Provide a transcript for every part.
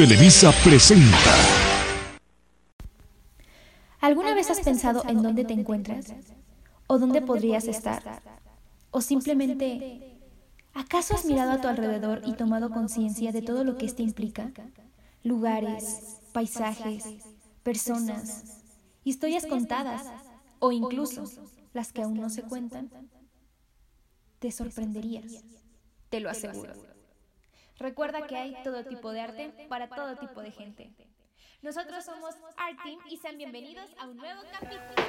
Televisa presenta. ¿Alguna vez has pensado en dónde te encuentras? ¿O dónde podrías estar? ¿O simplemente, ¿acaso has mirado a tu alrededor y tomado conciencia de todo lo que esto implica? Lugares, paisajes, personas, historias contadas o incluso las que aún no se cuentan. Te sorprenderías, te lo aseguro. Recuerda que hay todo tipo de arte para todo tipo de gente. Nosotros somos Art Team y sean bienvenidos a un nuevo capítulo.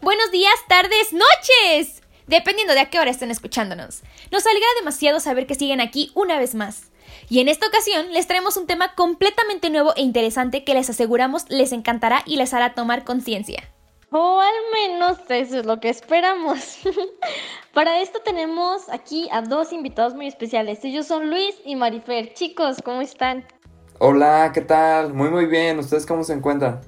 Buenos días, tardes, noches. Dependiendo de a qué hora estén escuchándonos. Nos alegra demasiado saber que siguen aquí una vez más. Y en esta ocasión les traemos un tema completamente nuevo e interesante que les aseguramos les encantará y les hará tomar conciencia. O al menos eso es lo que esperamos. Para esto tenemos aquí a dos invitados muy especiales. Ellos son Luis y Marifer. Chicos, ¿cómo están? Hola, ¿qué tal? Muy muy bien. ¿Ustedes cómo se encuentran?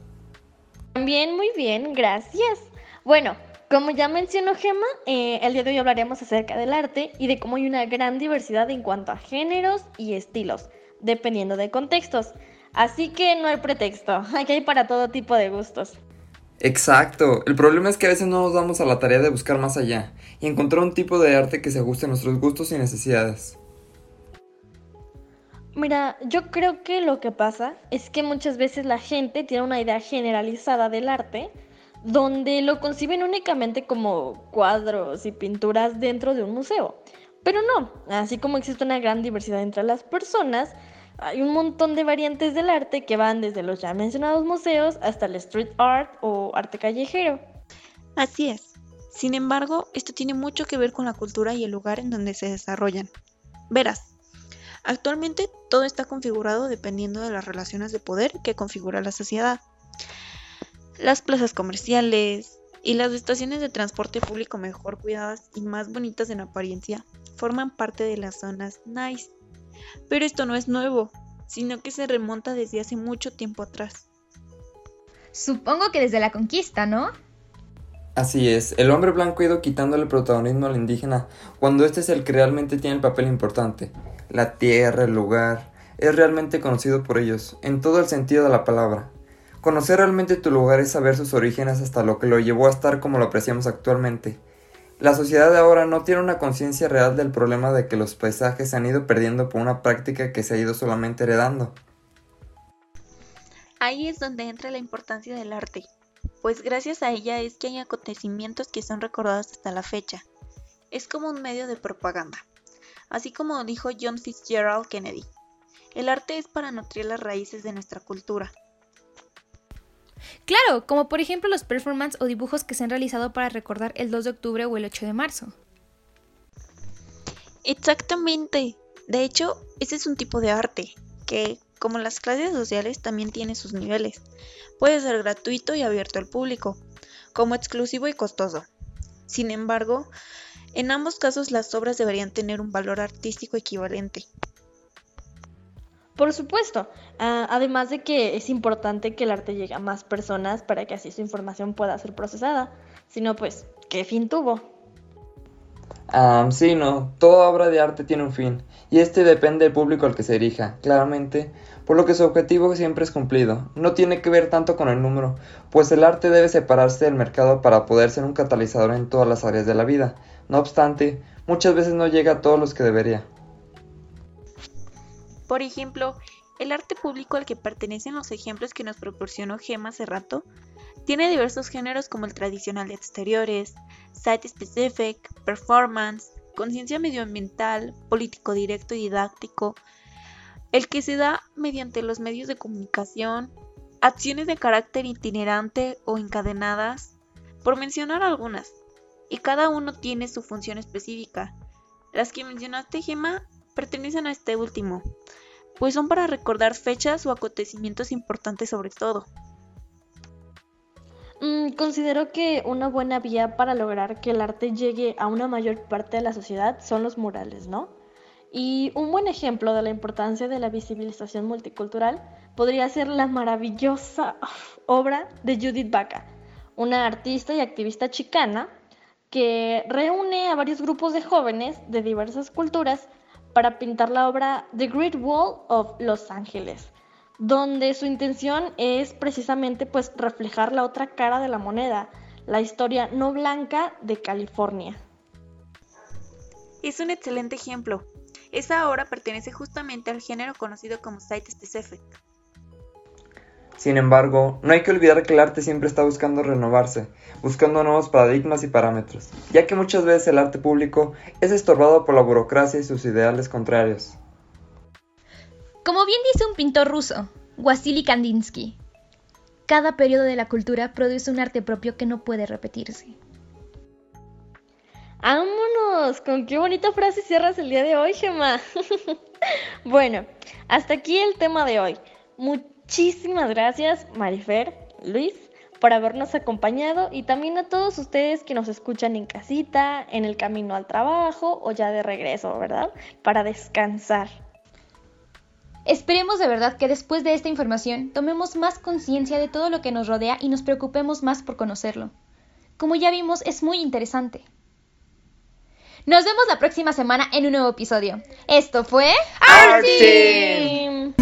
También muy bien, gracias. Bueno, como ya mencionó Gemma, eh, el día de hoy hablaremos acerca del arte y de cómo hay una gran diversidad en cuanto a géneros y estilos, dependiendo de contextos. Así que no hay pretexto, aquí hay para todo tipo de gustos. Exacto, el problema es que a veces no nos damos a la tarea de buscar más allá y encontrar un tipo de arte que se ajuste a nuestros gustos y necesidades. Mira, yo creo que lo que pasa es que muchas veces la gente tiene una idea generalizada del arte, donde lo conciben únicamente como cuadros y pinturas dentro de un museo. Pero no, así como existe una gran diversidad entre las personas, hay un montón de variantes del arte que van desde los ya mencionados museos hasta el street art o arte callejero. Así es. Sin embargo, esto tiene mucho que ver con la cultura y el lugar en donde se desarrollan. Verás, actualmente todo está configurado dependiendo de las relaciones de poder que configura la sociedad las plazas comerciales y las estaciones de transporte público mejor cuidadas y más bonitas en apariencia forman parte de las zonas nice. Pero esto no es nuevo, sino que se remonta desde hace mucho tiempo atrás. Supongo que desde la conquista, ¿no? Así es, el hombre blanco ha ido quitándole protagonismo al indígena cuando este es el que realmente tiene el papel importante. La tierra, el lugar, es realmente conocido por ellos, en todo el sentido de la palabra. Conocer realmente tu lugar es saber sus orígenes hasta lo que lo llevó a estar como lo apreciamos actualmente. La sociedad de ahora no tiene una conciencia real del problema de que los paisajes se han ido perdiendo por una práctica que se ha ido solamente heredando. Ahí es donde entra la importancia del arte, pues gracias a ella es que hay acontecimientos que son recordados hasta la fecha. Es como un medio de propaganda. Así como dijo John Fitzgerald Kennedy, el arte es para nutrir las raíces de nuestra cultura, Claro, como por ejemplo los performances o dibujos que se han realizado para recordar el 2 de octubre o el 8 de marzo. Exactamente. De hecho, ese es un tipo de arte que, como las clases sociales, también tiene sus niveles. Puede ser gratuito y abierto al público, como exclusivo y costoso. Sin embargo, en ambos casos las obras deberían tener un valor artístico equivalente. Por supuesto, ah, además de que es importante que el arte llegue a más personas para que así su información pueda ser procesada. Si no, pues, ¿qué fin tuvo? Ah, sí, no, toda obra de arte tiene un fin, y este depende del público al que se dirija, claramente, por lo que su objetivo siempre es cumplido. No tiene que ver tanto con el número, pues el arte debe separarse del mercado para poder ser un catalizador en todas las áreas de la vida. No obstante, muchas veces no llega a todos los que debería. Por ejemplo, el arte público al que pertenecen los ejemplos que nos proporcionó Gemma hace rato tiene diversos géneros como el tradicional de exteriores, site specific, performance, conciencia medioambiental, político directo y didáctico, el que se da mediante los medios de comunicación, acciones de carácter itinerante o encadenadas, por mencionar algunas, y cada uno tiene su función específica. Las que mencionaste, Gemma, pertenecen a este último, pues son para recordar fechas o acontecimientos importantes sobre todo. Mm, considero que una buena vía para lograr que el arte llegue a una mayor parte de la sociedad son los murales, ¿no? Y un buen ejemplo de la importancia de la visibilización multicultural podría ser la maravillosa obra de Judith Baca, una artista y activista chicana que reúne a varios grupos de jóvenes de diversas culturas para pintar la obra The Great Wall of Los Ángeles, donde su intención es precisamente pues reflejar la otra cara de la moneda, la historia no blanca de California. Es un excelente ejemplo. Esa obra pertenece justamente al género conocido como Site Specific. Sin embargo, no hay que olvidar que el arte siempre está buscando renovarse, buscando nuevos paradigmas y parámetros, ya que muchas veces el arte público es estorbado por la burocracia y sus ideales contrarios. Como bien dice un pintor ruso, Wasily Kandinsky, cada periodo de la cultura produce un arte propio que no puede repetirse. ¡Vámonos! ¿Con qué bonita frase cierras el día de hoy, Gemma? bueno, hasta aquí el tema de hoy. Muchísimas gracias, Marifer, Luis, por habernos acompañado y también a todos ustedes que nos escuchan en casita, en el camino al trabajo o ya de regreso, ¿verdad? Para descansar. Esperemos de verdad que después de esta información tomemos más conciencia de todo lo que nos rodea y nos preocupemos más por conocerlo. Como ya vimos, es muy interesante. Nos vemos la próxima semana en un nuevo episodio. Esto fue ¡Arte!